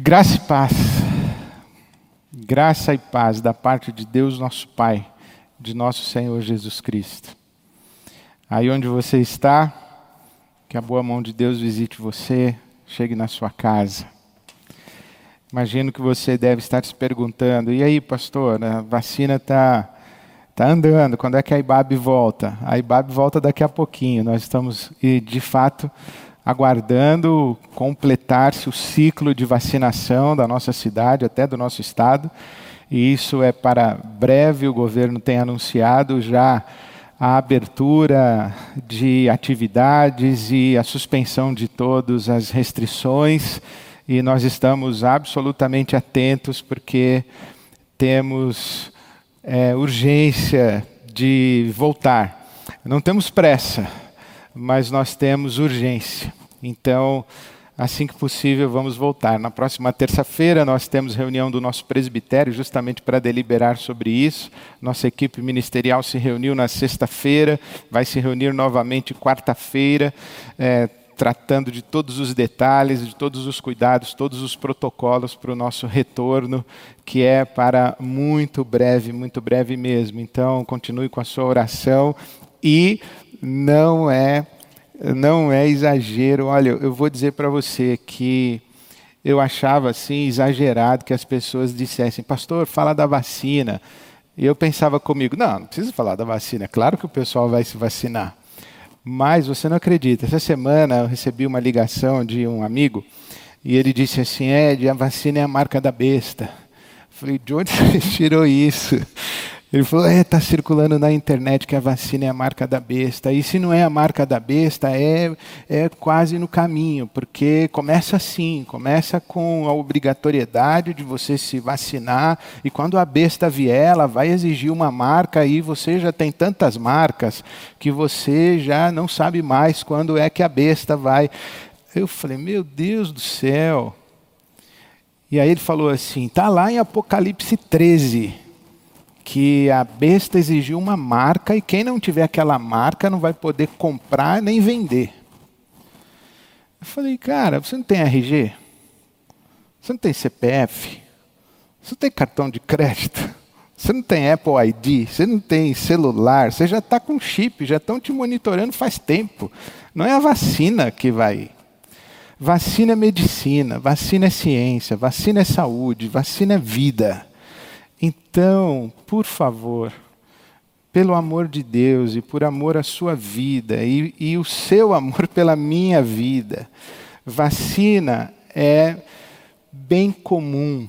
Graça e paz. Graça e paz da parte de Deus, nosso Pai, de nosso Senhor Jesus Cristo. Aí onde você está, que a boa mão de Deus visite você, chegue na sua casa. Imagino que você deve estar se perguntando: e aí, pastor, a vacina está tá andando, quando é que a IBAB volta? A IBAB volta daqui a pouquinho. Nós estamos, de fato, aguardando completar-se o ciclo de vacinação da nossa cidade, até do nosso estado. E isso é para breve, o governo tem anunciado já a abertura de atividades e a suspensão de todas as restrições. E nós estamos absolutamente atentos porque temos é, urgência de voltar. Não temos pressa, mas nós temos urgência. Então, assim que possível, vamos voltar. Na próxima terça-feira, nós temos reunião do nosso presbitério, justamente para deliberar sobre isso. Nossa equipe ministerial se reuniu na sexta-feira, vai se reunir novamente quarta-feira, é, tratando de todos os detalhes, de todos os cuidados, todos os protocolos para o nosso retorno, que é para muito breve, muito breve mesmo. Então, continue com a sua oração e não é não é exagero. Olha, eu vou dizer para você que eu achava assim exagerado que as pessoas dissessem, pastor, fala da vacina. E eu pensava comigo, não, não precisa falar da vacina. É claro que o pessoal vai se vacinar. Mas você não acredita. Essa semana eu recebi uma ligação de um amigo e ele disse assim: Ed, a vacina é a marca da besta. Eu falei, de onde você tirou isso? Ele falou: é, está circulando na internet que a vacina é a marca da besta. E se não é a marca da besta, é, é quase no caminho, porque começa assim: começa com a obrigatoriedade de você se vacinar, e quando a besta vier, ela vai exigir uma marca, e você já tem tantas marcas que você já não sabe mais quando é que a besta vai. Eu falei: meu Deus do céu. E aí ele falou assim: está lá em Apocalipse 13 que a besta exigiu uma marca e quem não tiver aquela marca não vai poder comprar nem vender. Eu falei, cara, você não tem RG? Você não tem CPF? Você não tem cartão de crédito? Você não tem Apple ID? Você não tem celular? Você já está com chip, já estão te monitorando faz tempo. Não é a vacina que vai. Vacina é medicina, vacina é ciência, vacina é saúde, vacina é vida. Então, por favor, pelo amor de Deus e por amor à sua vida e, e o seu amor pela minha vida, vacina é bem comum,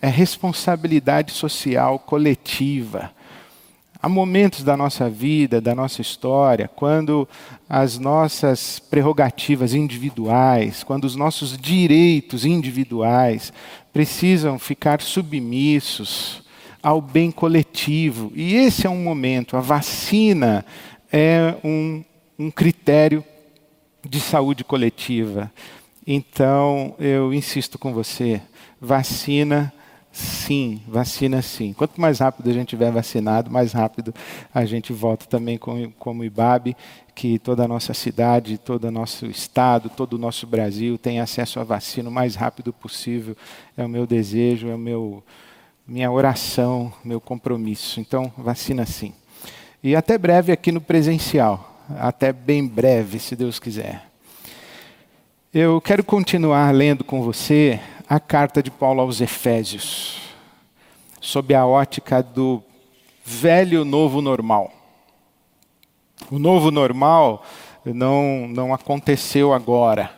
é responsabilidade social coletiva. Há momentos da nossa vida, da nossa história, quando as nossas prerrogativas individuais, quando os nossos direitos individuais precisam ficar submissos ao bem coletivo. E esse é um momento. A vacina é um, um critério de saúde coletiva. Então, eu insisto com você: vacina sim, vacina sim. Quanto mais rápido a gente tiver vacinado, mais rápido a gente volta também com, como IBAB, que toda a nossa cidade, todo o nosso estado, todo o nosso Brasil tenha acesso à vacina o mais rápido possível. É o meu desejo, é o meu minha oração, meu compromisso. Então, vacina sim. E até breve aqui no presencial. Até bem breve, se Deus quiser. Eu quero continuar lendo com você a carta de Paulo aos Efésios, sob a ótica do velho novo normal. O novo normal não, não aconteceu agora,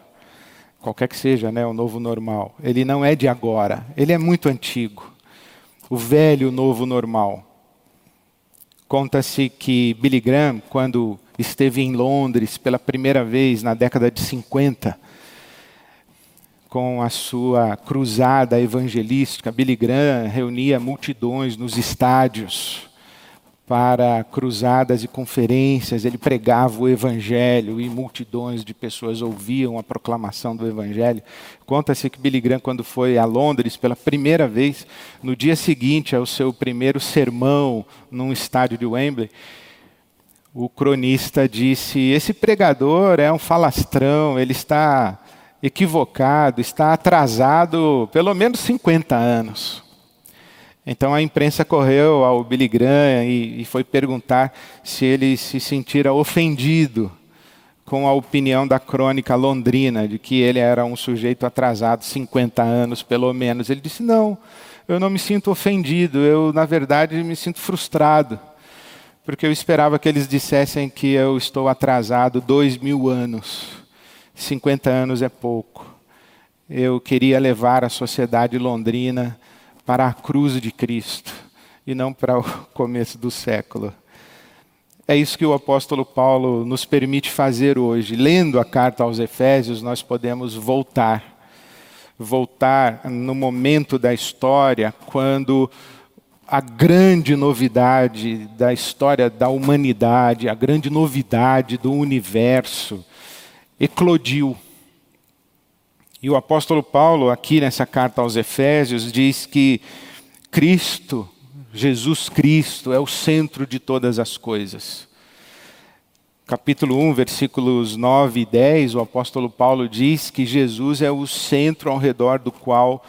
qualquer que seja né, o novo normal. Ele não é de agora, ele é muito antigo o velho novo normal. Conta-se que Billy Graham, quando esteve em Londres pela primeira vez na década de 50, com a sua cruzada evangelística, Billy Graham reunia multidões nos estádios para cruzadas e conferências, ele pregava o evangelho e multidões de pessoas ouviam a proclamação do evangelho. Conta-se que Billy Graham, quando foi a Londres pela primeira vez, no dia seguinte ao seu primeiro sermão num estádio de Wembley, o cronista disse: Esse pregador é um falastrão, ele está equivocado, está atrasado pelo menos 50 anos. Então a imprensa correu ao Billy Graham e, e foi perguntar se ele se sentira ofendido com a opinião da crônica londrina de que ele era um sujeito atrasado 50 anos pelo menos. Ele disse: Não, eu não me sinto ofendido, eu na verdade me sinto frustrado, porque eu esperava que eles dissessem que eu estou atrasado dois mil anos. 50 anos é pouco. Eu queria levar a sociedade londrina para a cruz de Cristo e não para o começo do século. É isso que o apóstolo Paulo nos permite fazer hoje. Lendo a carta aos Efésios, nós podemos voltar. Voltar no momento da história quando a grande novidade da história da humanidade, a grande novidade do universo, eclodiu e o apóstolo Paulo, aqui nessa carta aos Efésios, diz que Cristo, Jesus Cristo, é o centro de todas as coisas. Capítulo 1, versículos 9 e 10, o apóstolo Paulo diz que Jesus é o centro ao redor do qual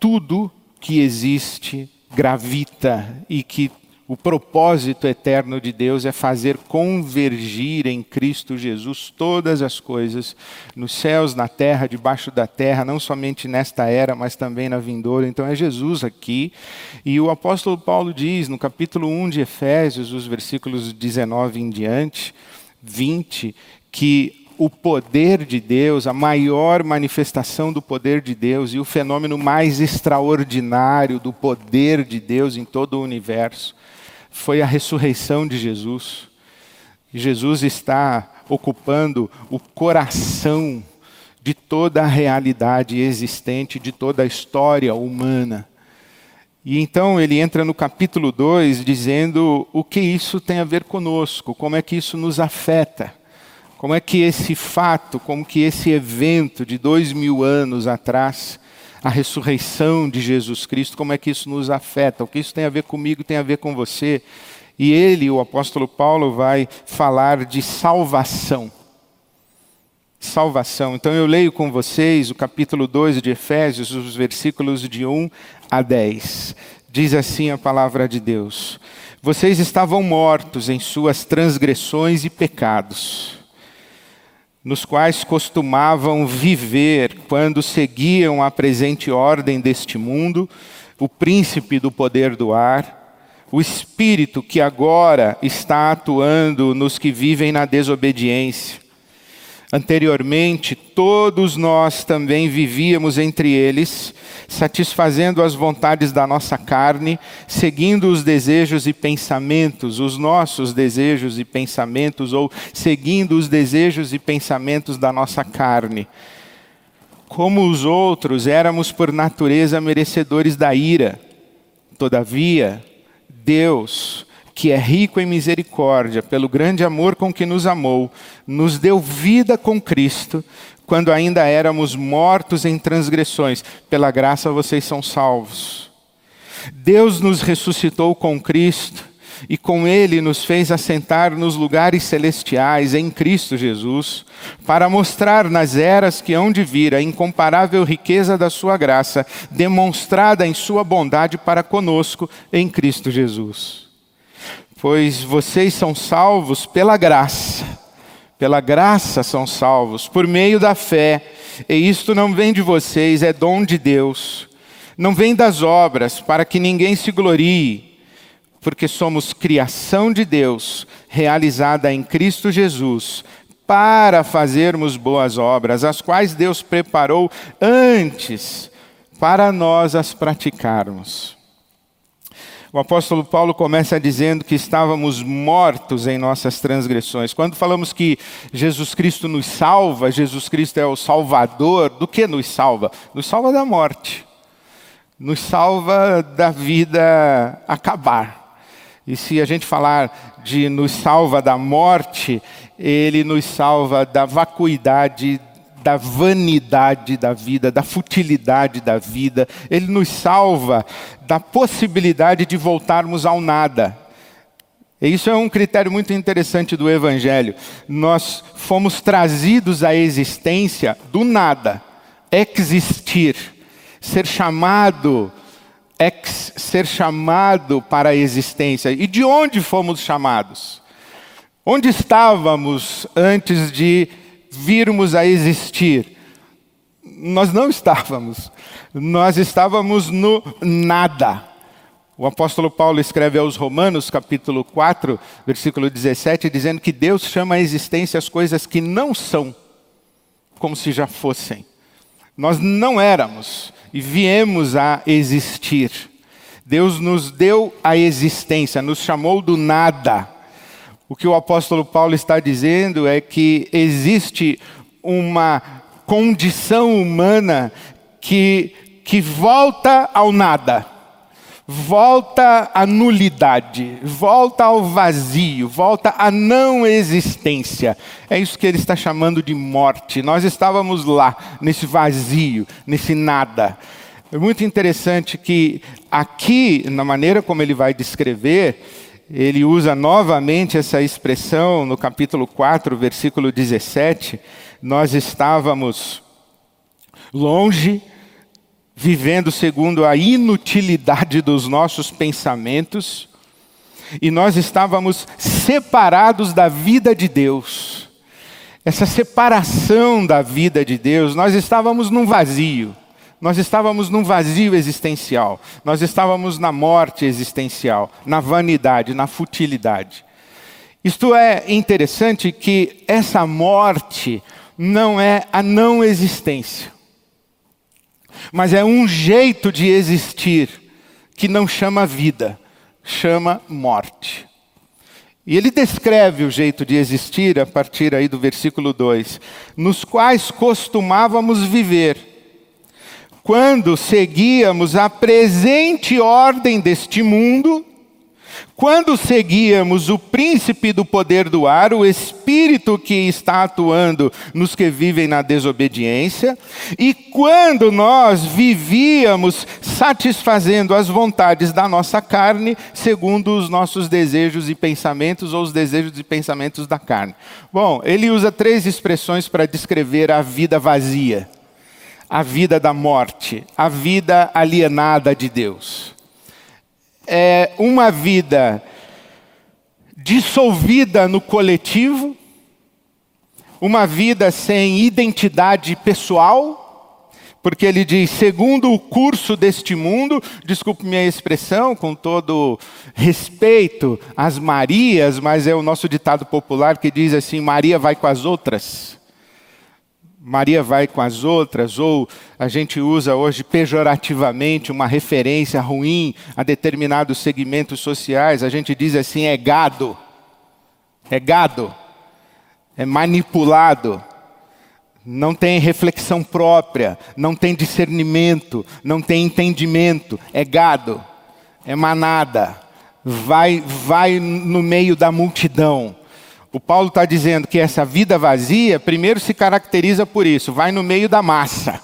tudo que existe gravita e que o propósito eterno de Deus é fazer convergir em Cristo Jesus todas as coisas, nos céus, na terra, debaixo da terra, não somente nesta era, mas também na vindoura. Então é Jesus aqui. E o apóstolo Paulo diz no capítulo 1 de Efésios, os versículos 19 em diante, 20, que o poder de Deus, a maior manifestação do poder de Deus e o fenômeno mais extraordinário do poder de Deus em todo o universo foi a ressurreição de Jesus. Jesus está ocupando o coração de toda a realidade existente, de toda a história humana. E então ele entra no capítulo 2 dizendo o que isso tem a ver conosco, como é que isso nos afeta, como é que esse fato, como que esse evento de dois mil anos atrás a ressurreição de Jesus Cristo, como é que isso nos afeta, o que isso tem a ver comigo, tem a ver com você. E ele, o apóstolo Paulo, vai falar de salvação. Salvação. Então eu leio com vocês o capítulo 2 de Efésios, os versículos de 1 a 10. Diz assim a palavra de Deus: Vocês estavam mortos em suas transgressões e pecados nos quais costumavam viver quando seguiam a presente ordem deste mundo, o príncipe do poder do ar, o espírito que agora está atuando nos que vivem na desobediência. Anteriormente, todos nós também vivíamos entre eles, satisfazendo as vontades da nossa carne, seguindo os desejos e pensamentos, os nossos desejos e pensamentos, ou seguindo os desejos e pensamentos da nossa carne. Como os outros, éramos por natureza merecedores da ira. Todavia, Deus, que é rico em misericórdia, pelo grande amor com que nos amou, nos deu vida com Cristo, quando ainda éramos mortos em transgressões. Pela graça vocês são salvos. Deus nos ressuscitou com Cristo e com Ele nos fez assentar nos lugares celestiais em Cristo Jesus, para mostrar nas eras que hão de vir a incomparável riqueza da Sua graça, demonstrada em Sua bondade para conosco em Cristo Jesus pois vocês são salvos pela graça. Pela graça são salvos, por meio da fé. E isto não vem de vocês, é dom de Deus. Não vem das obras, para que ninguém se glorie, porque somos criação de Deus, realizada em Cristo Jesus, para fazermos boas obras, as quais Deus preparou antes para nós as praticarmos. O apóstolo Paulo começa dizendo que estávamos mortos em nossas transgressões. Quando falamos que Jesus Cristo nos salva, Jesus Cristo é o Salvador, do que nos salva? Nos salva da morte, nos salva da vida acabar. E se a gente falar de nos salva da morte, ele nos salva da vacuidade da vanidade da vida, da futilidade da vida. Ele nos salva da possibilidade de voltarmos ao nada. E isso é um critério muito interessante do Evangelho. Nós fomos trazidos à existência do nada, existir, ser chamado, ex, ser chamado para a existência. E de onde fomos chamados? Onde estávamos antes de virmos a existir? Nós não estávamos. Nós estávamos no nada. O apóstolo Paulo escreve aos Romanos, capítulo 4, versículo 17, dizendo que Deus chama à existência as coisas que não são, como se já fossem. Nós não éramos e viemos a existir. Deus nos deu a existência, nos chamou do nada. O que o apóstolo Paulo está dizendo é que existe uma condição humana que, que volta ao nada volta à nulidade, volta ao vazio, volta à não existência. É isso que ele está chamando de morte. Nós estávamos lá, nesse vazio, nesse nada. É muito interessante que aqui, na maneira como ele vai descrever, ele usa novamente essa expressão no capítulo 4, versículo 17. Nós estávamos longe, vivendo segundo a inutilidade dos nossos pensamentos, e nós estávamos separados da vida de Deus. Essa separação da vida de Deus, nós estávamos num vazio. Nós estávamos num vazio existencial. Nós estávamos na morte existencial, na vanidade, na futilidade. Isto é interessante que essa morte não é a não existência mas é um jeito de existir que não chama vida, chama morte. E ele descreve o jeito de existir a partir aí do versículo 2, nos quais costumávamos viver, quando seguíamos a presente ordem deste mundo, quando seguíamos o príncipe do poder do ar, o espírito que está atuando nos que vivem na desobediência, e quando nós vivíamos satisfazendo as vontades da nossa carne, segundo os nossos desejos e pensamentos, ou os desejos e pensamentos da carne. Bom, ele usa três expressões para descrever a vida vazia, a vida da morte, a vida alienada de Deus é uma vida dissolvida no coletivo, uma vida sem identidade pessoal, porque ele diz, segundo o curso deste mundo, desculpe minha expressão, com todo respeito às Marias, mas é o nosso ditado popular que diz assim: Maria vai com as outras. Maria vai com as outras, ou a gente usa hoje pejorativamente uma referência ruim a determinados segmentos sociais, a gente diz assim: é gado, é gado, é manipulado, não tem reflexão própria, não tem discernimento, não tem entendimento, é gado, é manada, vai, vai no meio da multidão. O Paulo está dizendo que essa vida vazia, primeiro se caracteriza por isso, vai no meio da massa,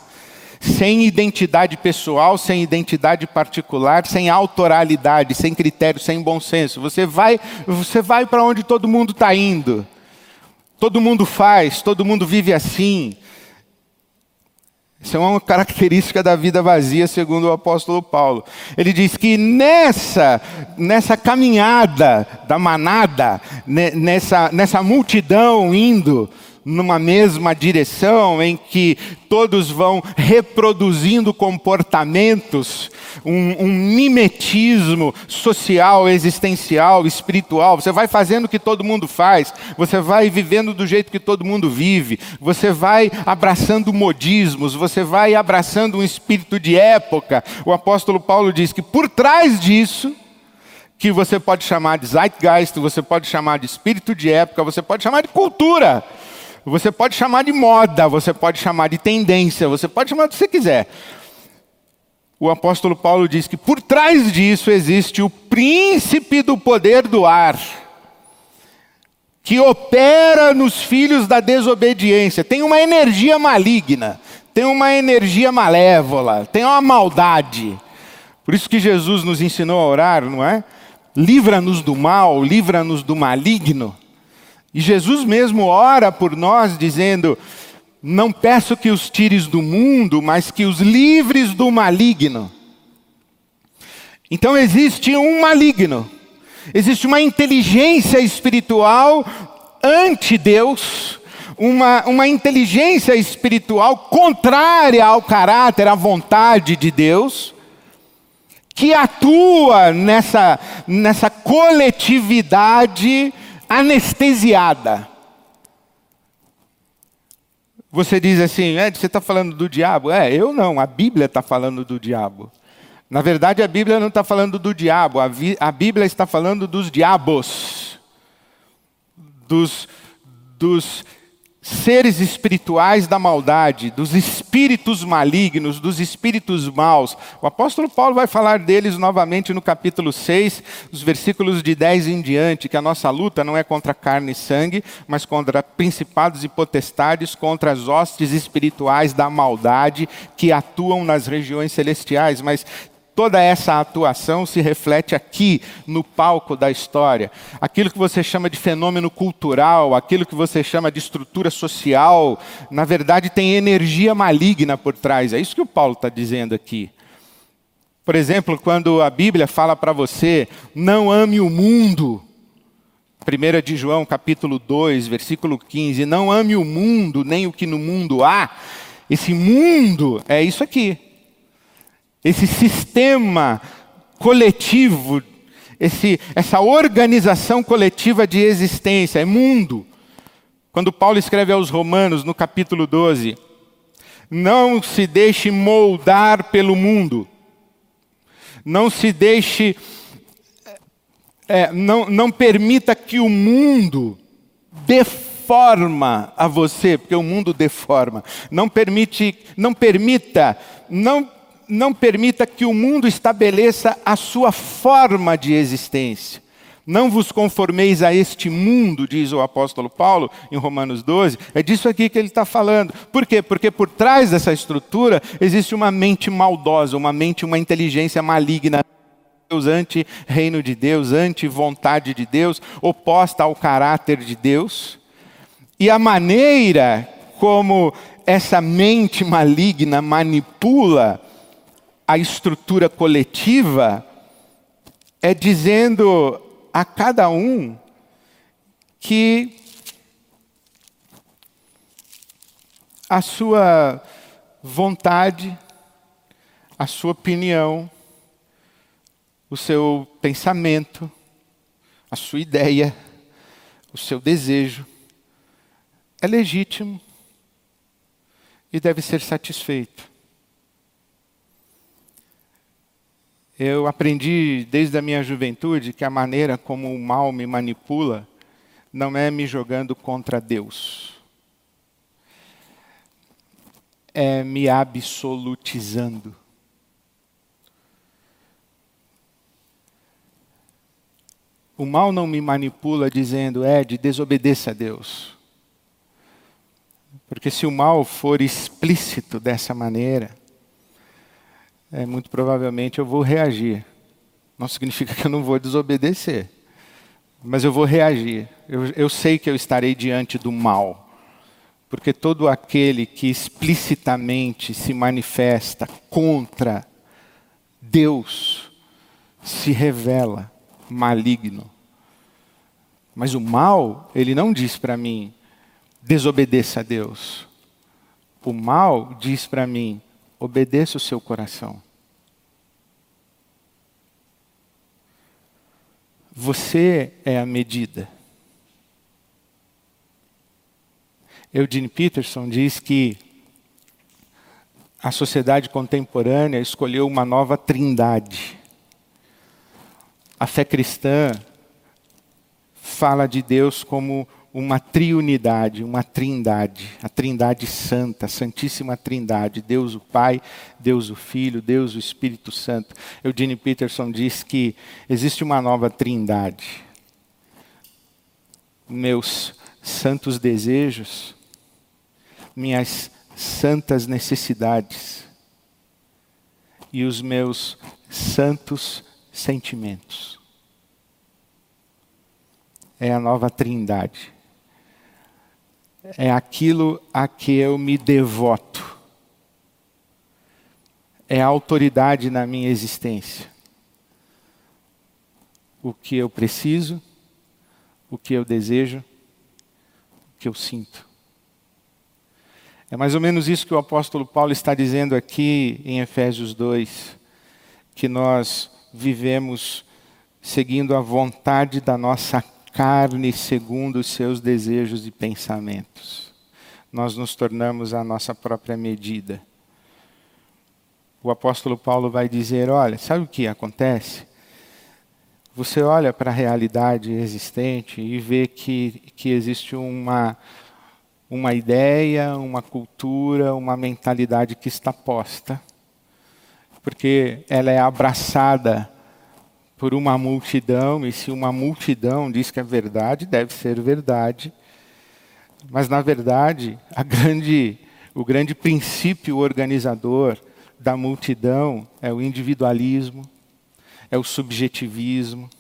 sem identidade pessoal, sem identidade particular, sem autoralidade, sem critério, sem bom senso. Você vai, você vai para onde todo mundo está indo. Todo mundo faz, todo mundo vive assim. Isso é uma característica da vida vazia, segundo o apóstolo Paulo. Ele diz que nessa, nessa caminhada da manada, nessa, nessa multidão indo, numa mesma direção, em que todos vão reproduzindo comportamentos, um, um, mimetismo social, existencial, espiritual. Você vai fazendo o que todo mundo faz, você vai vivendo do jeito que todo mundo vive, você vai abraçando modismos, você vai abraçando um espírito de época. O apóstolo Paulo diz que por trás disso, que você pode chamar de zeitgeist, você pode chamar de espírito de época, você pode chamar de cultura. Você pode chamar de moda, você pode chamar de tendência, você pode chamar do que você quiser. O apóstolo Paulo diz que por trás disso existe o príncipe do poder do ar, que opera nos filhos da desobediência. Tem uma energia maligna, tem uma energia malévola, tem uma maldade. Por isso que Jesus nos ensinou a orar, não é? livra-nos do mal, livra-nos do maligno. E Jesus mesmo ora por nós, dizendo: Não peço que os tires do mundo, mas que os livres do maligno. Então existe um maligno, existe uma inteligência espiritual anti-Deus, uma, uma inteligência espiritual contrária ao caráter, à vontade de Deus, que atua nessa, nessa coletividade anestesiada. Você diz assim, Ed, você está falando do diabo? É, eu não, a Bíblia está falando do diabo. Na verdade, a Bíblia não está falando do diabo, a, a Bíblia está falando dos diabos, dos, dos seres espirituais da maldade, dos espíritos malignos, dos espíritos maus. O apóstolo Paulo vai falar deles novamente no capítulo 6, os versículos de 10 em diante, que a nossa luta não é contra carne e sangue, mas contra principados e potestades, contra as hostes espirituais da maldade que atuam nas regiões celestiais. Mas Toda essa atuação se reflete aqui no palco da história. Aquilo que você chama de fenômeno cultural, aquilo que você chama de estrutura social, na verdade tem energia maligna por trás. É isso que o Paulo está dizendo aqui. Por exemplo, quando a Bíblia fala para você, não ame o mundo. 1 de João, capítulo 2, versículo 15. Não ame o mundo, nem o que no mundo há. Esse mundo é isso aqui esse sistema coletivo, esse, essa organização coletiva de existência, é mundo. Quando Paulo escreve aos Romanos, no capítulo 12, não se deixe moldar pelo mundo, não se deixe, é, não, não permita que o mundo deforma a você, porque o mundo deforma. Não permite, não permita, não não permita que o mundo estabeleça a sua forma de existência. Não vos conformeis a este mundo, diz o apóstolo Paulo em Romanos 12. É disso aqui que ele está falando. Por quê? Porque por trás dessa estrutura existe uma mente maldosa, uma mente, uma inteligência maligna. Deus, anti-reino de Deus, anti-vontade de Deus, oposta ao caráter de Deus. E a maneira como essa mente maligna manipula a estrutura coletiva é dizendo a cada um que a sua vontade, a sua opinião, o seu pensamento, a sua ideia, o seu desejo é legítimo e deve ser satisfeito. Eu aprendi desde a minha juventude que a maneira como o mal me manipula não é me jogando contra Deus, é me absolutizando. O mal não me manipula dizendo, Ed, desobedeça a Deus. Porque se o mal for explícito dessa maneira, é, muito provavelmente eu vou reagir. Não significa que eu não vou desobedecer, mas eu vou reagir. Eu, eu sei que eu estarei diante do mal, porque todo aquele que explicitamente se manifesta contra Deus se revela maligno. Mas o mal, ele não diz para mim, desobedeça a Deus. O mal diz para mim, obedeça o seu coração. Você é a medida. Eugene Peterson diz que a sociedade contemporânea escolheu uma nova trindade. A fé cristã fala de Deus como uma triunidade, uma trindade, a trindade santa, a santíssima trindade, Deus o Pai, Deus o Filho, Deus o Espírito Santo. Eugene Peterson diz que existe uma nova trindade. Meus santos desejos, minhas santas necessidades e os meus santos sentimentos. é a nova trindade. É aquilo a que eu me devoto. É a autoridade na minha existência. O que eu preciso, o que eu desejo, o que eu sinto. É mais ou menos isso que o apóstolo Paulo está dizendo aqui em Efésios 2, que nós vivemos seguindo a vontade da nossa carne, segundo os seus desejos e pensamentos. Nós nos tornamos a nossa própria medida. O apóstolo Paulo vai dizer: olha, sabe o que acontece? Você olha para a realidade existente e vê que, que existe uma uma ideia, uma cultura, uma mentalidade que está posta, porque ela é abraçada por uma multidão, e se uma multidão diz que é verdade, deve ser verdade. Mas na verdade, grande, o grande princípio organizador da multidão é o individualismo, é o subjetivismo,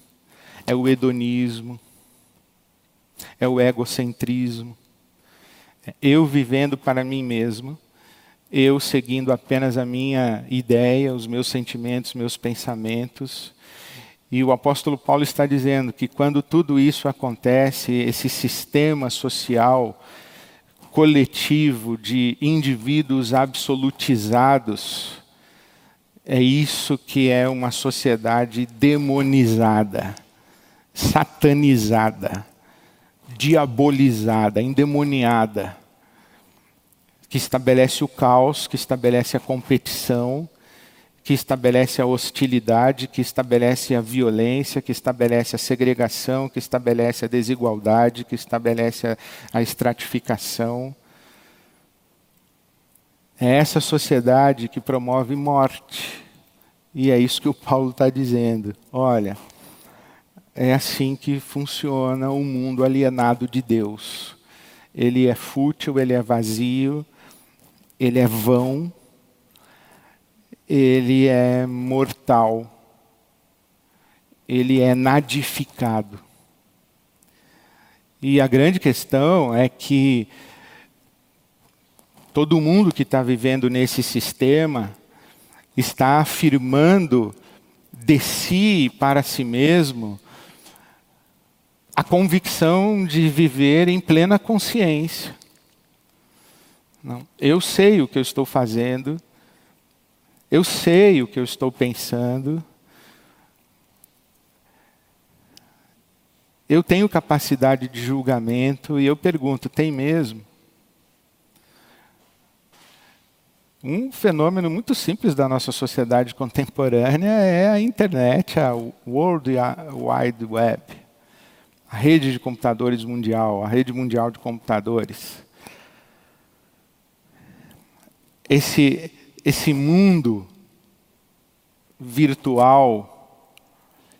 é o hedonismo, é o egocentrismo eu vivendo para mim mesmo, eu seguindo apenas a minha ideia, os meus sentimentos, meus pensamentos. E o apóstolo Paulo está dizendo que quando tudo isso acontece, esse sistema social coletivo de indivíduos absolutizados, é isso que é uma sociedade demonizada, satanizada diabolizada, endemoniada, que estabelece o caos, que estabelece a competição, que estabelece a hostilidade, que estabelece a violência, que estabelece a segregação, que estabelece a desigualdade, que estabelece a, a estratificação. É essa sociedade que promove morte. E é isso que o Paulo está dizendo. Olha, é assim que funciona o mundo alienado de Deus. Ele é fútil, ele é vazio, ele é vão, ele é mortal, ele é nadificado. E a grande questão é que todo mundo que está vivendo nesse sistema está afirmando de si para si mesmo a convicção de viver em plena consciência. Não, eu sei o que eu estou fazendo, eu sei o que eu estou pensando, eu tenho capacidade de julgamento e eu pergunto: tem mesmo? Um fenômeno muito simples da nossa sociedade contemporânea é a internet, a World Wide Web a rede de computadores mundial, a rede mundial de computadores. Esse, esse mundo virtual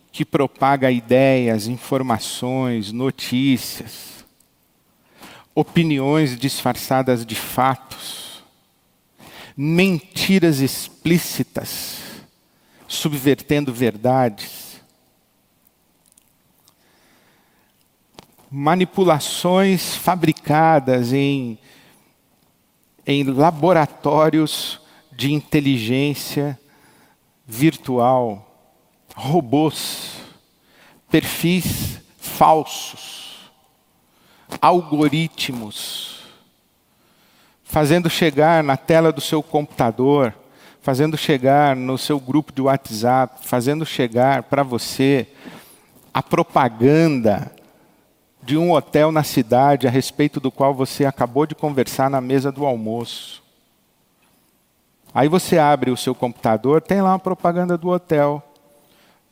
que propaga ideias, informações, notícias, opiniões disfarçadas de fatos, mentiras explícitas, subvertendo verdades manipulações fabricadas em, em laboratórios de inteligência virtual, robôs, perfis falsos, algoritmos, fazendo chegar na tela do seu computador, fazendo chegar no seu grupo de WhatsApp, fazendo chegar para você a propaganda de um hotel na cidade a respeito do qual você acabou de conversar na mesa do almoço. Aí você abre o seu computador, tem lá uma propaganda do hotel.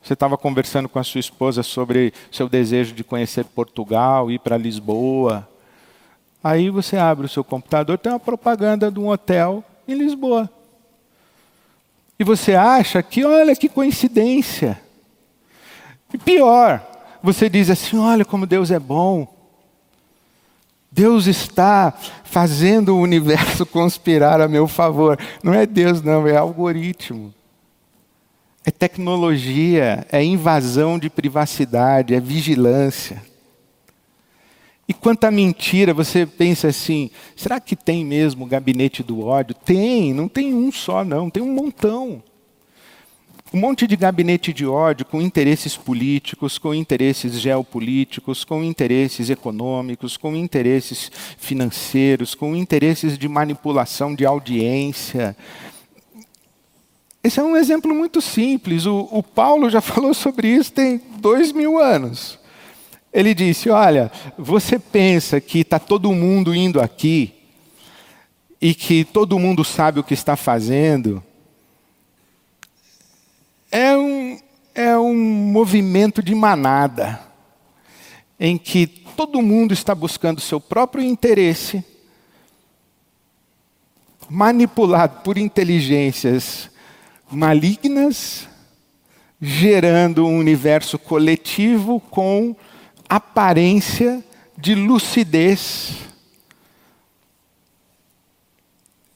Você estava conversando com a sua esposa sobre seu desejo de conhecer Portugal, ir para Lisboa. Aí você abre o seu computador, tem uma propaganda de um hotel em Lisboa. E você acha que, olha que coincidência. E pior, você diz assim: olha como Deus é bom. Deus está fazendo o universo conspirar a meu favor. Não é Deus, não, é algoritmo. É tecnologia, é invasão de privacidade, é vigilância. E quanta mentira, você pensa assim: será que tem mesmo gabinete do ódio? Tem, não tem um só, não, tem um montão. Um monte de gabinete de ódio com interesses políticos, com interesses geopolíticos, com interesses econômicos, com interesses financeiros, com interesses de manipulação de audiência. Esse é um exemplo muito simples. O, o Paulo já falou sobre isso tem dois mil anos. Ele disse: Olha, você pensa que está todo mundo indo aqui e que todo mundo sabe o que está fazendo? É um, é um movimento de manada, em que todo mundo está buscando seu próprio interesse, manipulado por inteligências malignas, gerando um universo coletivo com aparência de lucidez.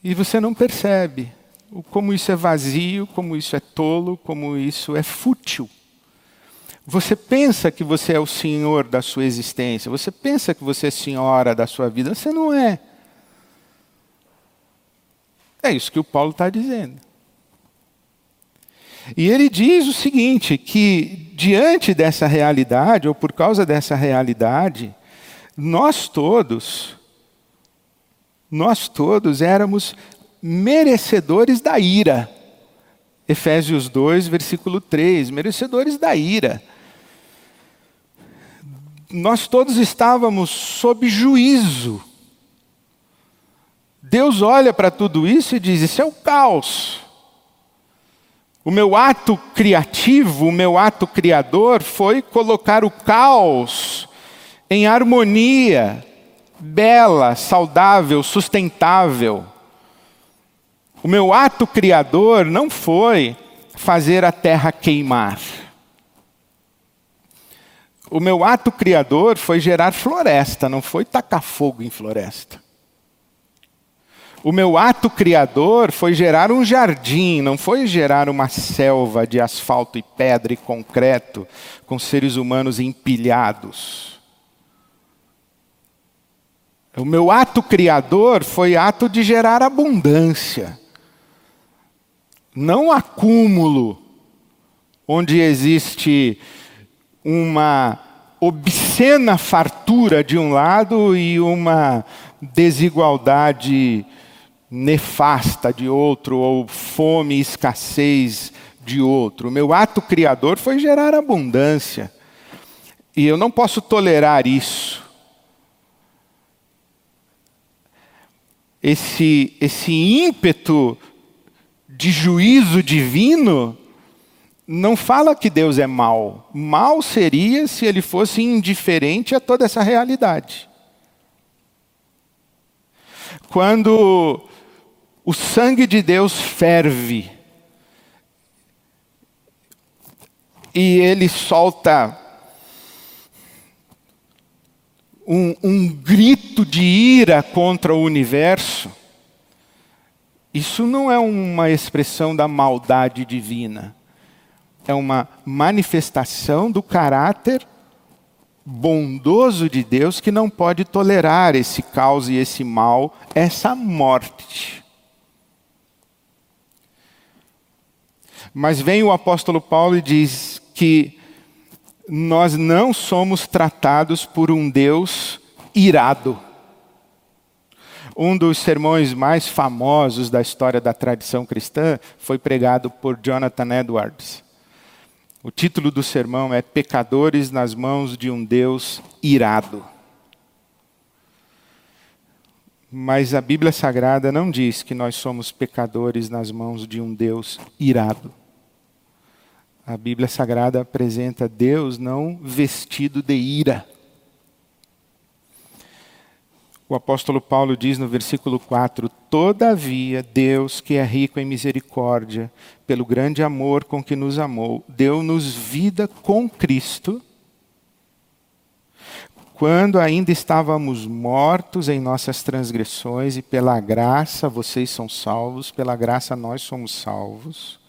E você não percebe como isso é vazio, como isso é tolo, como isso é fútil. Você pensa que você é o senhor da sua existência, você pensa que você é senhora da sua vida, você não é. É isso que o Paulo está dizendo. E ele diz o seguinte: que diante dessa realidade, ou por causa dessa realidade, nós todos, nós todos éramos merecedores da ira. Efésios 2, versículo 3, merecedores da ira. Nós todos estávamos sob juízo. Deus olha para tudo isso e diz: Isso é o caos. O meu ato criativo, o meu ato criador foi colocar o caos em harmonia, bela, saudável, sustentável. O meu ato criador não foi fazer a terra queimar. O meu ato criador foi gerar floresta, não foi tacar fogo em floresta. O meu ato criador foi gerar um jardim, não foi gerar uma selva de asfalto e pedra e concreto com seres humanos empilhados. O meu ato criador foi ato de gerar abundância, não acúmulo, onde existe uma obscena fartura de um lado e uma desigualdade nefasta de outro, ou fome e escassez de outro. O meu ato criador foi gerar abundância. E eu não posso tolerar isso. Esse, esse ímpeto de juízo divino não fala que Deus é mau. Mal seria se ele fosse indiferente a toda essa realidade. Quando o sangue de Deus ferve. E ele solta um, um grito de ira contra o universo. Isso não é uma expressão da maldade divina. É uma manifestação do caráter bondoso de Deus que não pode tolerar esse caos e esse mal, essa morte. Mas vem o apóstolo Paulo e diz que nós não somos tratados por um Deus irado. Um dos sermões mais famosos da história da tradição cristã foi pregado por Jonathan Edwards. O título do sermão é Pecadores nas mãos de um Deus irado. Mas a Bíblia Sagrada não diz que nós somos pecadores nas mãos de um Deus irado. A Bíblia Sagrada apresenta Deus não vestido de ira. O apóstolo Paulo diz no versículo 4: Todavia, Deus, que é rico em misericórdia, pelo grande amor com que nos amou, deu-nos vida com Cristo, quando ainda estávamos mortos em nossas transgressões, e pela graça vocês são salvos, pela graça nós somos salvos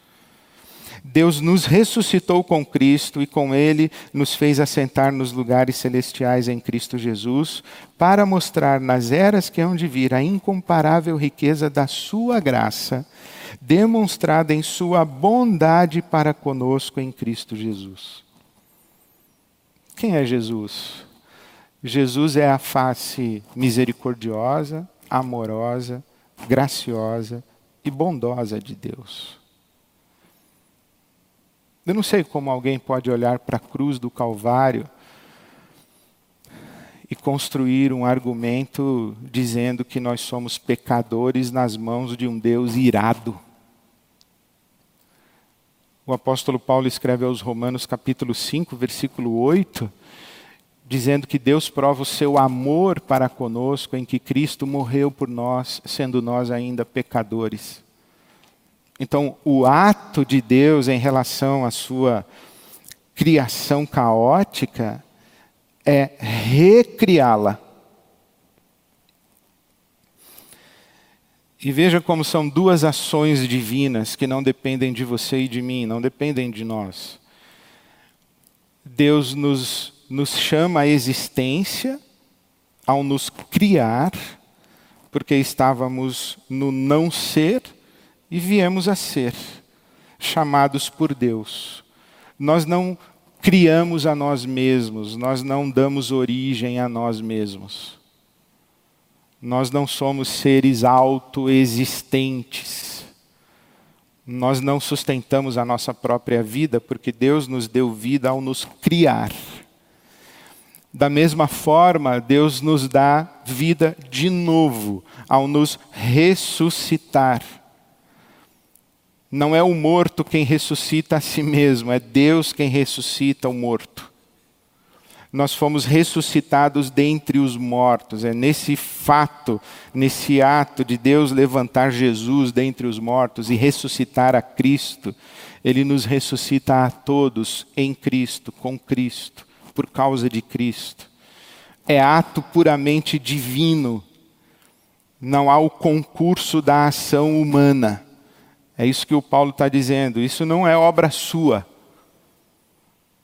Deus nos ressuscitou com Cristo e com Ele nos fez assentar nos lugares celestiais em Cristo Jesus, para mostrar nas eras que hão de vir a incomparável riqueza da Sua graça, demonstrada em Sua bondade para conosco em Cristo Jesus. Quem é Jesus? Jesus é a face misericordiosa, amorosa, graciosa e bondosa de Deus. Eu não sei como alguém pode olhar para a cruz do Calvário e construir um argumento dizendo que nós somos pecadores nas mãos de um Deus irado. O apóstolo Paulo escreve aos Romanos, capítulo 5, versículo 8, dizendo que Deus prova o seu amor para conosco em que Cristo morreu por nós, sendo nós ainda pecadores. Então, o ato de Deus em relação à sua criação caótica é recriá-la. E veja como são duas ações divinas que não dependem de você e de mim, não dependem de nós. Deus nos, nos chama à existência ao nos criar, porque estávamos no não ser e viemos a ser chamados por Deus. Nós não criamos a nós mesmos, nós não damos origem a nós mesmos. Nós não somos seres autoexistentes. Nós não sustentamos a nossa própria vida porque Deus nos deu vida ao nos criar. Da mesma forma, Deus nos dá vida de novo ao nos ressuscitar. Não é o morto quem ressuscita a si mesmo, é Deus quem ressuscita o morto. Nós fomos ressuscitados dentre os mortos. É nesse fato, nesse ato de Deus levantar Jesus dentre os mortos e ressuscitar a Cristo, Ele nos ressuscita a todos em Cristo, com Cristo, por causa de Cristo. É ato puramente divino. Não há o concurso da ação humana. É isso que o Paulo está dizendo. Isso não é obra sua.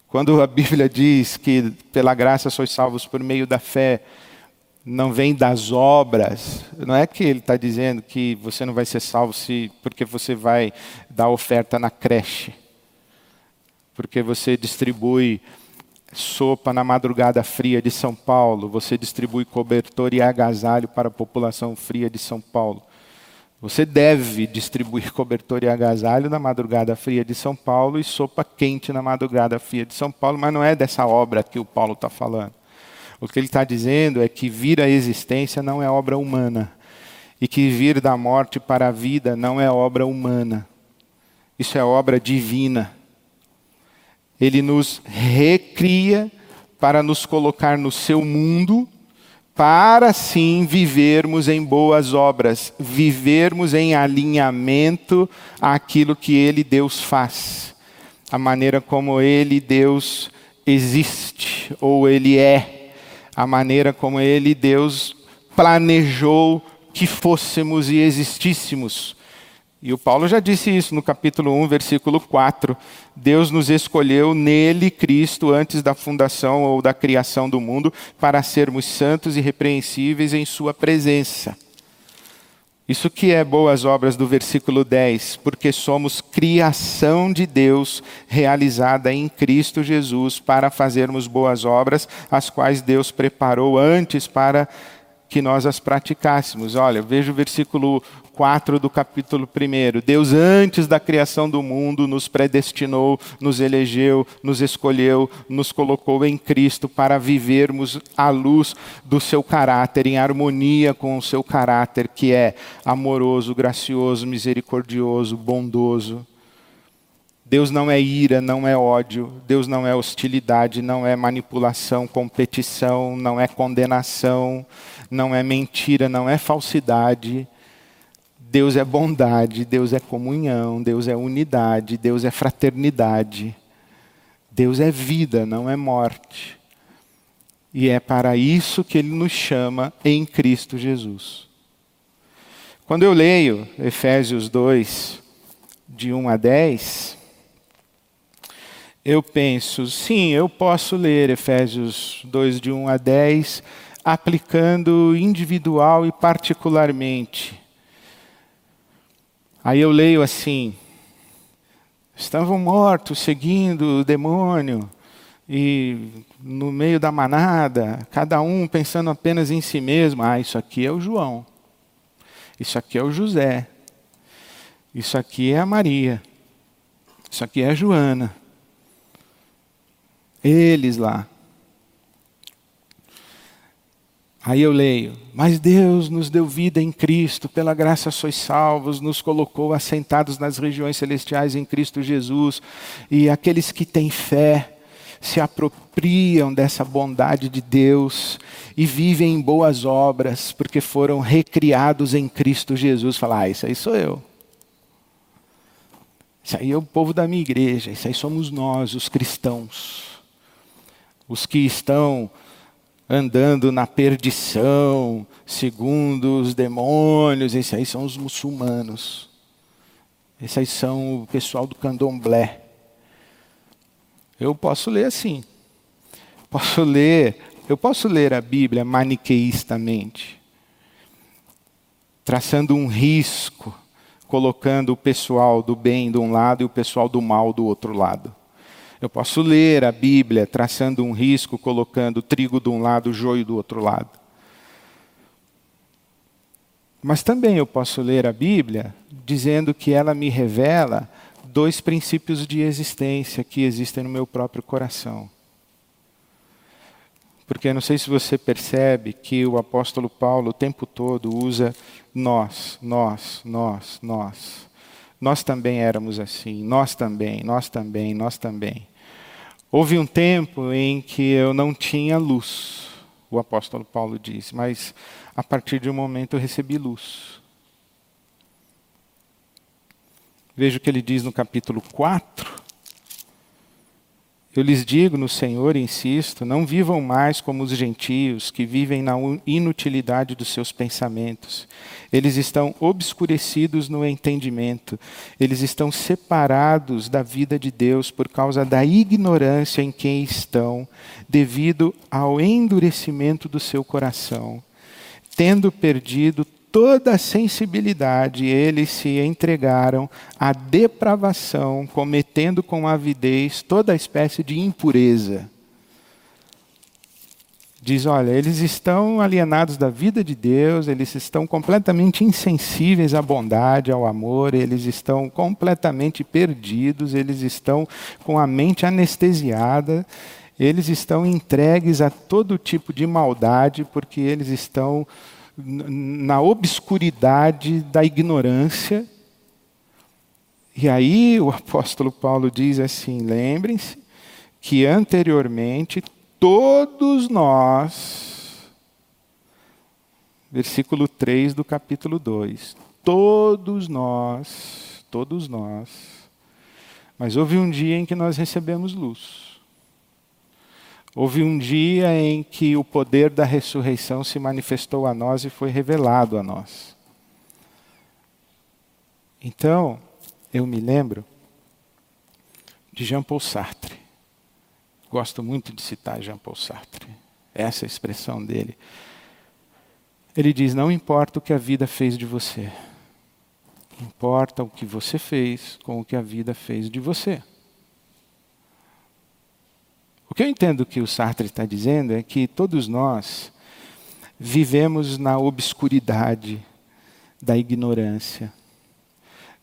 Quando a Bíblia diz que pela graça sois salvos por meio da fé, não vem das obras, não é que ele está dizendo que você não vai ser salvo se, porque você vai dar oferta na creche, porque você distribui sopa na madrugada fria de São Paulo, você distribui cobertor e agasalho para a população fria de São Paulo. Você deve distribuir cobertor e agasalho na madrugada fria de São Paulo e sopa quente na madrugada fria de São Paulo, mas não é dessa obra que o Paulo está falando. O que ele está dizendo é que vir à existência não é obra humana e que vir da morte para a vida não é obra humana. Isso é obra divina. Ele nos recria para nos colocar no seu mundo para sim vivermos em boas obras, vivermos em alinhamento àquilo que Ele, Deus, faz, a maneira como Ele, Deus, existe ou Ele é, a maneira como Ele, Deus, planejou que fôssemos e existíssemos. E o Paulo já disse isso no capítulo 1, versículo 4. Deus nos escolheu nele, Cristo, antes da fundação ou da criação do mundo, para sermos santos e repreensíveis em Sua presença. Isso que é boas obras do versículo 10, porque somos criação de Deus realizada em Cristo Jesus para fazermos boas obras, as quais Deus preparou antes para que nós as praticássemos. Olha, veja o versículo 4 do capítulo 1. Deus, antes da criação do mundo, nos predestinou, nos elegeu, nos escolheu, nos colocou em Cristo para vivermos à luz do seu caráter, em harmonia com o seu caráter, que é amoroso, gracioso, misericordioso, bondoso. Deus não é ira, não é ódio, Deus não é hostilidade, não é manipulação, competição, não é condenação, não é mentira, não é falsidade. Deus é bondade, Deus é comunhão, Deus é unidade, Deus é fraternidade. Deus é vida, não é morte. E é para isso que ele nos chama em Cristo Jesus. Quando eu leio Efésios 2, de 1 a 10, eu penso, sim, eu posso ler Efésios 2, de 1 a 10, aplicando individual e particularmente. Aí eu leio assim: estavam mortos seguindo o demônio e no meio da manada, cada um pensando apenas em si mesmo. Ah, isso aqui é o João, isso aqui é o José, isso aqui é a Maria, isso aqui é a Joana. Eles lá. Aí eu leio, mas Deus nos deu vida em Cristo, pela graça sois salvos, nos colocou assentados nas regiões celestiais em Cristo Jesus, e aqueles que têm fé se apropriam dessa bondade de Deus e vivem em boas obras, porque foram recriados em Cristo Jesus. Fala, ah, isso aí sou eu. Isso aí é o povo da minha igreja, isso aí somos nós, os cristãos os que estão andando na perdição, segundo os demônios, esses aí são os muçulmanos. Esses aí são o pessoal do candomblé. Eu posso ler assim. Posso ler, eu posso ler a Bíblia maniqueistamente, traçando um risco, colocando o pessoal do bem de um lado e o pessoal do mal do outro lado. Eu posso ler a Bíblia traçando um risco, colocando trigo de um lado, joio do outro lado. Mas também eu posso ler a Bíblia dizendo que ela me revela dois princípios de existência que existem no meu próprio coração. Porque não sei se você percebe que o apóstolo Paulo o tempo todo usa nós, nós, nós, nós. Nós também éramos assim, nós também, nós também, nós também. Houve um tempo em que eu não tinha luz, o apóstolo Paulo diz, mas a partir de um momento eu recebi luz. Veja o que ele diz no capítulo 4, eu lhes digo no Senhor, insisto, não vivam mais como os gentios que vivem na inutilidade dos seus pensamentos. Eles estão obscurecidos no entendimento, eles estão separados da vida de Deus por causa da ignorância em quem estão, devido ao endurecimento do seu coração. Tendo perdido toda a sensibilidade, eles se entregaram à depravação, cometendo com avidez toda espécie de impureza. Diz: olha, eles estão alienados da vida de Deus, eles estão completamente insensíveis à bondade, ao amor, eles estão completamente perdidos, eles estão com a mente anestesiada, eles estão entregues a todo tipo de maldade, porque eles estão na obscuridade da ignorância. E aí o apóstolo Paulo diz assim: lembrem-se que anteriormente todos nós, versículo 3 do capítulo 2, todos nós, todos nós, mas houve um dia em que nós recebemos luz. Houve um dia em que o poder da ressurreição se manifestou a nós e foi revelado a nós. Então, eu me lembro de Jean Paul Sartre. Gosto muito de citar Jean Paul Sartre. Essa é a expressão dele. Ele diz: Não importa o que a vida fez de você, importa o que você fez com o que a vida fez de você. O que eu entendo que o Sartre está dizendo é que todos nós vivemos na obscuridade da ignorância.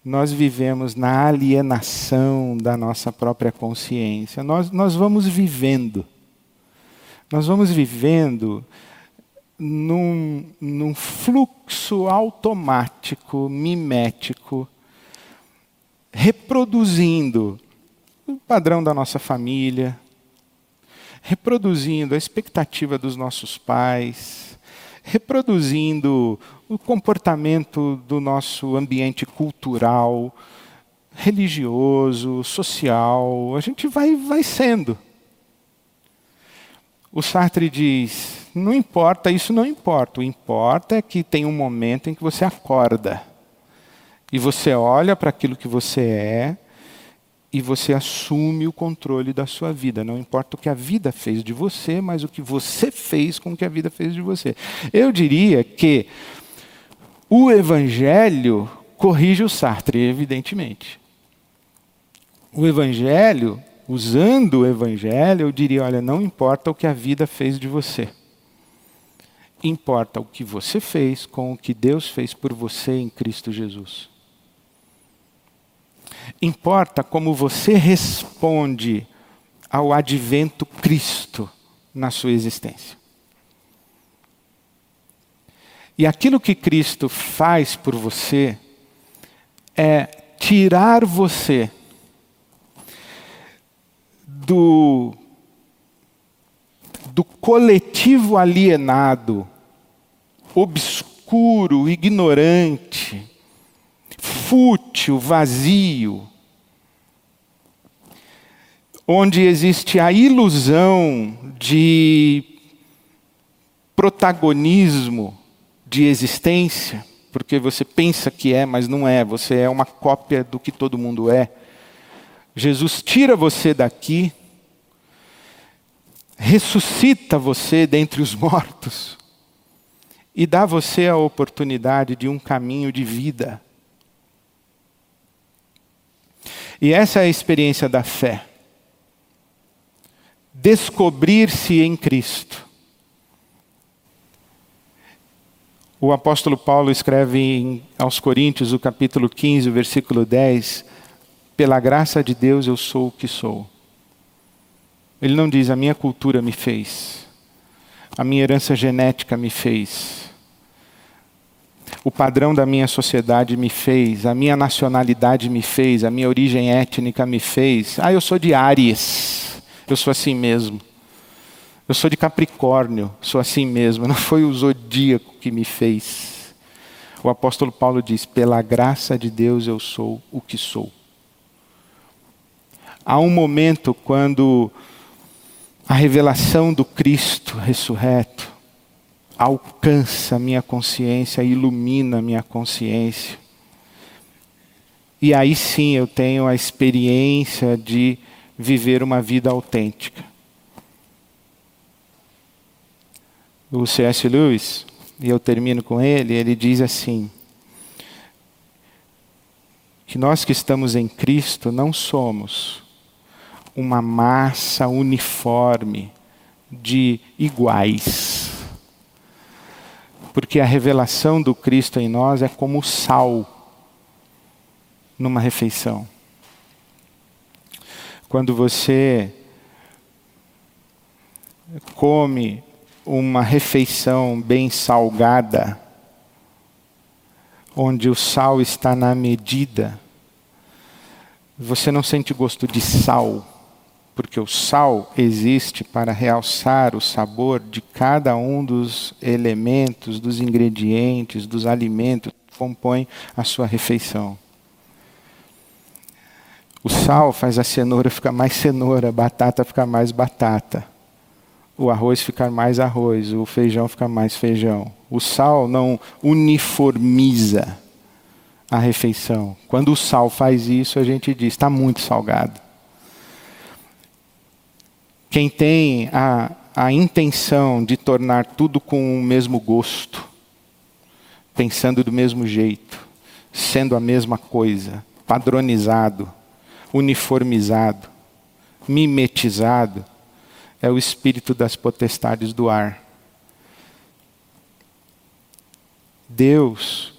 Nós vivemos na alienação da nossa própria consciência. Nós, nós vamos vivendo. Nós vamos vivendo num, num fluxo automático, mimético, reproduzindo o padrão da nossa família, reproduzindo a expectativa dos nossos pais, reproduzindo o comportamento do nosso ambiente cultural, religioso, social. A gente vai, vai sendo. O Sartre diz: não importa, isso não importa. O importa é que tem um momento em que você acorda e você olha para aquilo que você é e você assume o controle da sua vida. Não importa o que a vida fez de você, mas o que você fez com o que a vida fez de você. Eu diria que o Evangelho corrige o Sartre, evidentemente. O Evangelho, usando o Evangelho, eu diria: olha, não importa o que a vida fez de você. Importa o que você fez com o que Deus fez por você em Cristo Jesus. Importa como você responde ao advento Cristo na sua existência. E aquilo que Cristo faz por você é tirar você do, do coletivo alienado, obscuro, ignorante, fútil, vazio, onde existe a ilusão de protagonismo, de existência, porque você pensa que é, mas não é, você é uma cópia do que todo mundo é. Jesus tira você daqui, ressuscita você dentre os mortos e dá você a oportunidade de um caminho de vida. E essa é a experiência da fé. Descobrir-se em Cristo. O apóstolo Paulo escreve em, aos Coríntios, o capítulo 15, o versículo 10, pela graça de Deus eu sou o que sou. Ele não diz a minha cultura me fez, a minha herança genética me fez, o padrão da minha sociedade me fez, a minha nacionalidade me fez, a minha origem étnica me fez. Ah, eu sou de Áries, eu sou assim mesmo. Eu sou de Capricórnio, sou assim mesmo. Não foi o zodíaco que me fez. O apóstolo Paulo diz: pela graça de Deus eu sou o que sou. Há um momento quando a revelação do Cristo ressurreto alcança a minha consciência, ilumina a minha consciência. E aí sim eu tenho a experiência de viver uma vida autêntica. O C.S. Lewis, e eu termino com ele, ele diz assim: que nós que estamos em Cristo não somos uma massa uniforme de iguais porque a revelação do Cristo em nós é como sal numa refeição. Quando você come uma refeição bem salgada, onde o sal está na medida, você não sente gosto de sal porque o sal existe para realçar o sabor de cada um dos elementos, dos ingredientes, dos alimentos que compõem a sua refeição. O sal faz a cenoura ficar mais cenoura, a batata ficar mais batata, o arroz ficar mais arroz, o feijão ficar mais feijão. O sal não uniformiza a refeição. Quando o sal faz isso, a gente diz: está muito salgado. Quem tem a, a intenção de tornar tudo com o mesmo gosto, pensando do mesmo jeito, sendo a mesma coisa, padronizado, uniformizado, mimetizado, é o espírito das potestades do ar. Deus,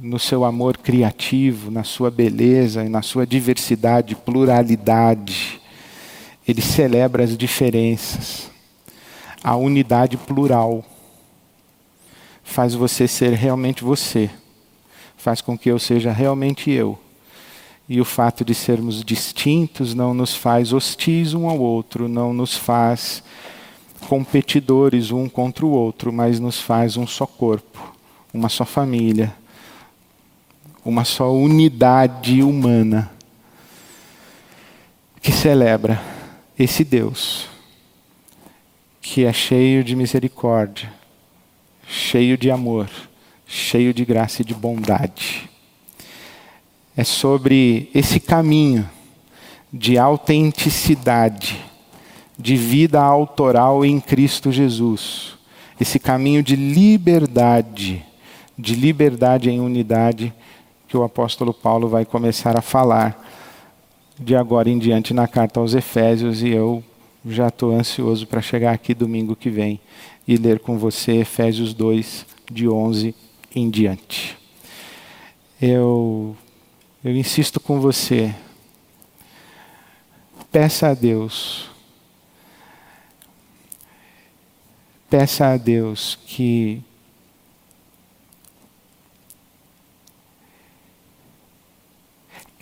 no seu amor criativo, na sua beleza e na sua diversidade, pluralidade, ele celebra as diferenças. A unidade plural faz você ser realmente você, faz com que eu seja realmente eu. E o fato de sermos distintos não nos faz hostis um ao outro, não nos faz competidores um contra o outro, mas nos faz um só corpo, uma só família, uma só unidade humana que celebra esse Deus, que é cheio de misericórdia, cheio de amor, cheio de graça e de bondade. É sobre esse caminho de autenticidade, de vida autoral em Cristo Jesus. Esse caminho de liberdade, de liberdade em unidade, que o apóstolo Paulo vai começar a falar de agora em diante na carta aos Efésios, e eu já estou ansioso para chegar aqui domingo que vem e ler com você Efésios 2, de 11 em diante. Eu, eu insisto com você, peça a Deus, peça a Deus que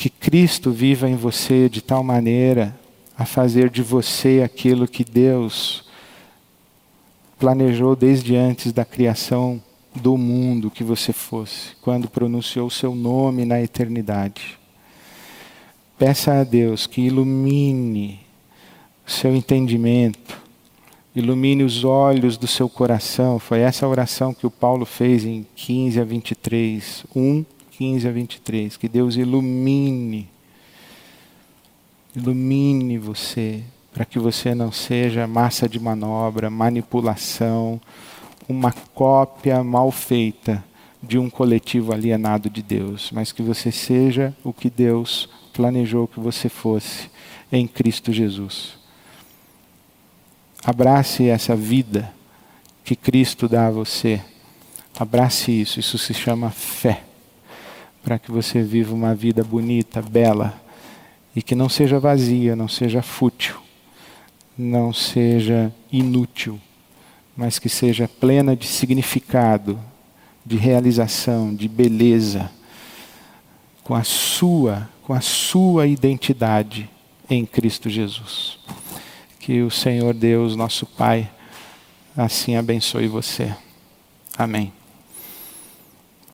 que Cristo viva em você de tal maneira a fazer de você aquilo que Deus planejou desde antes da criação do mundo que você fosse, quando pronunciou o seu nome na eternidade. Peça a Deus que ilumine o seu entendimento, ilumine os olhos do seu coração. Foi essa oração que o Paulo fez em 15 a 23, 1, 15 a 23. Que Deus ilumine, ilumine você, para que você não seja massa de manobra, manipulação, uma cópia mal feita de um coletivo alienado de Deus, mas que você seja o que Deus planejou que você fosse em Cristo Jesus. Abrace essa vida que Cristo dá a você. Abrace isso, isso se chama fé. Para que você viva uma vida bonita, bela e que não seja vazia, não seja fútil, não seja inútil, mas que seja plena de significado, de realização, de beleza, com a sua com a sua identidade em Cristo Jesus. Que o Senhor Deus, nosso Pai, assim abençoe você. Amém.